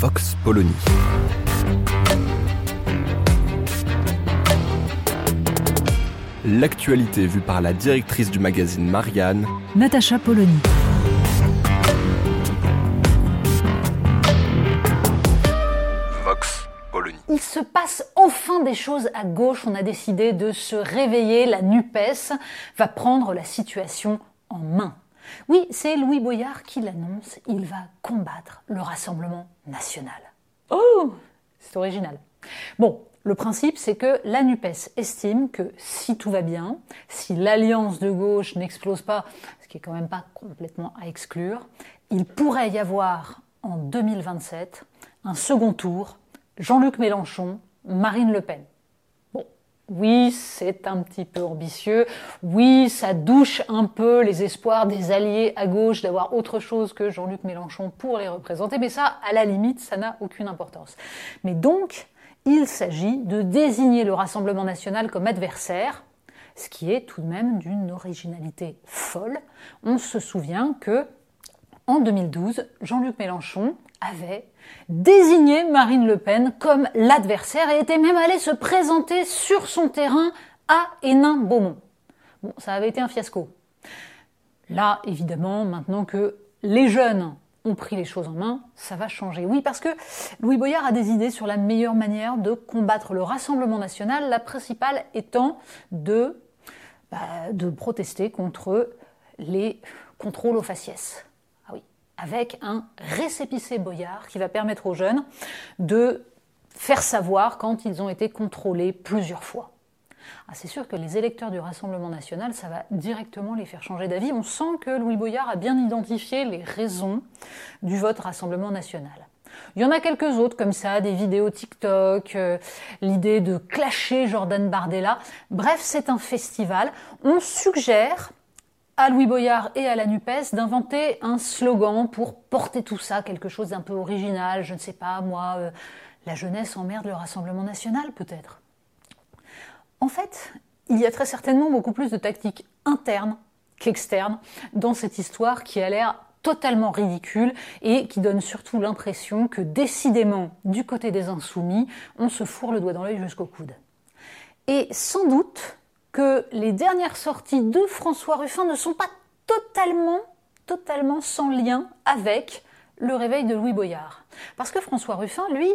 Vox Polony. L'actualité vue par la directrice du magazine Marianne, Natacha Polony. Vox Polony. Il se passe enfin des choses à gauche. On a décidé de se réveiller. La NUPES va prendre la situation en main. Oui, c'est Louis Boyard qui l'annonce. Il va combattre le Rassemblement national. Oh C'est original. Bon, le principe, c'est que la NUPES estime que si tout va bien, si l'alliance de gauche n'explose pas, ce qui est quand même pas complètement à exclure, il pourrait y avoir en 2027 un second tour Jean-Luc Mélenchon, Marine Le Pen. Oui, c'est un petit peu ambitieux. Oui, ça douche un peu les espoirs des alliés à gauche d'avoir autre chose que Jean-Luc Mélenchon pour les représenter. Mais ça, à la limite, ça n'a aucune importance. Mais donc, il s'agit de désigner le Rassemblement national comme adversaire, ce qui est tout de même d'une originalité folle. On se souvient que en 2012, Jean-Luc Mélenchon avait désigné Marine Le Pen comme l'adversaire et était même allé se présenter sur son terrain à Hénin-Beaumont. Bon, ça avait été un fiasco. Là, évidemment, maintenant que les jeunes ont pris les choses en main, ça va changer. Oui, parce que Louis Boyard a des idées sur la meilleure manière de combattre le Rassemblement national, la principale étant de, bah, de protester contre les contrôles aux faciès avec un récépissé Boyard qui va permettre aux jeunes de faire savoir quand ils ont été contrôlés plusieurs fois. Ah, c'est sûr que les électeurs du Rassemblement national, ça va directement les faire changer d'avis. On sent que Louis Boyard a bien identifié les raisons du vote Rassemblement national. Il y en a quelques autres comme ça, des vidéos TikTok, euh, l'idée de clasher Jordan Bardella. Bref, c'est un festival. On suggère à Louis Boyard et à la NUPES d'inventer un slogan pour porter tout ça, quelque chose d'un peu original, je ne sais pas, moi, euh, la jeunesse emmerde le Rassemblement national peut-être. En fait, il y a très certainement beaucoup plus de tactiques internes qu'externes dans cette histoire qui a l'air totalement ridicule et qui donne surtout l'impression que décidément, du côté des insoumis, on se fourre le doigt dans l'œil jusqu'au coude. Et sans doute que les dernières sorties de François Ruffin ne sont pas totalement, totalement sans lien avec le réveil de Louis Boyard. Parce que François Ruffin, lui,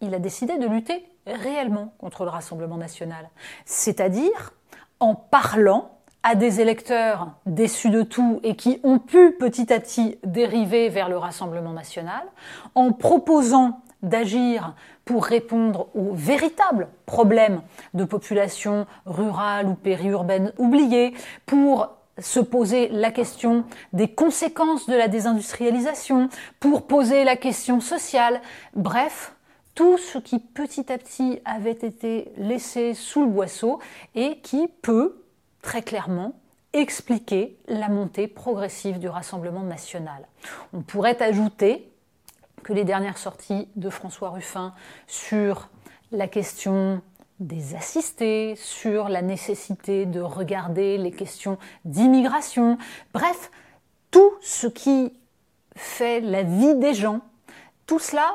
il a décidé de lutter réellement contre le Rassemblement national. C'est-à-dire en parlant à des électeurs déçus de tout et qui ont pu petit à petit dériver vers le Rassemblement national, en proposant d'agir pour répondre aux véritables problèmes de population rurale ou périurbaine oubliée, pour se poser la question des conséquences de la désindustrialisation, pour poser la question sociale, bref, tout ce qui petit à petit avait été laissé sous le boisseau et qui peut très clairement expliquer la montée progressive du Rassemblement national. On pourrait ajouter que les dernières sorties de François Ruffin sur la question des assistés, sur la nécessité de regarder les questions d'immigration, bref, tout ce qui fait la vie des gens, tout cela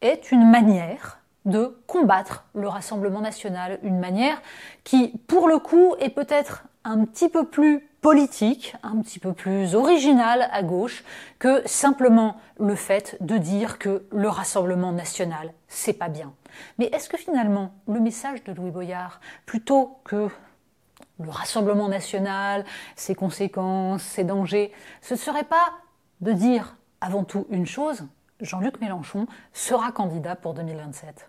est une manière de combattre le Rassemblement national, une manière qui, pour le coup, est peut-être un petit peu plus politique, un petit peu plus originale à gauche que simplement le fait de dire que le Rassemblement national, c'est pas bien. Mais est-ce que finalement, le message de Louis Boyard, plutôt que le Rassemblement national, ses conséquences, ses dangers, ce ne serait pas de dire avant tout une chose, Jean-Luc Mélenchon sera candidat pour 2027.